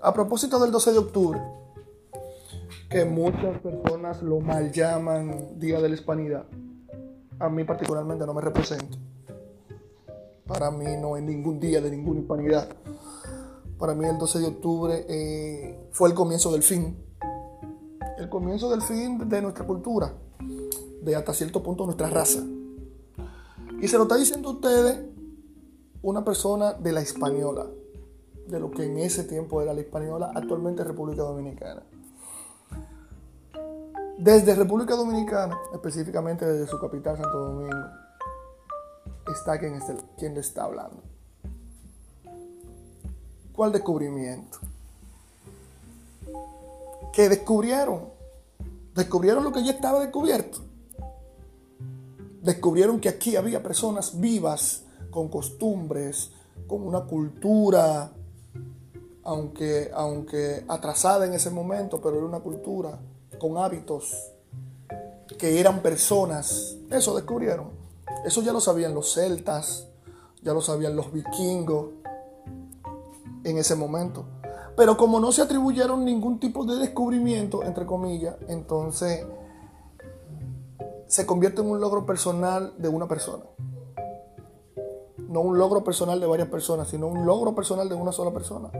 A propósito del 12 de octubre, que muchas personas lo mal llaman Día de la Hispanidad, a mí particularmente no me representa. Para mí no es ningún día de ninguna hispanidad. Para mí el 12 de octubre eh, fue el comienzo del fin. El comienzo del fin de nuestra cultura, de hasta cierto punto nuestra raza. Y se lo está diciendo a ustedes una persona de la española, de lo que en ese tiempo era la española, actualmente República Dominicana. Desde República Dominicana, específicamente desde su capital Santo Domingo, está quien, le está hablando. ¿Cuál descubrimiento? ¿Qué descubrieron? Descubrieron lo que ya estaba descubierto. Descubrieron que aquí había personas vivas, con costumbres, con una cultura, aunque, aunque atrasada en ese momento, pero era una cultura con hábitos que eran personas. Eso descubrieron. Eso ya lo sabían los celtas, ya lo sabían los vikingos en ese momento. Pero como no se atribuyeron ningún tipo de descubrimiento, entre comillas, entonces se convierte en un logro personal de una persona. No un logro personal de varias personas, sino un logro personal de una sola persona.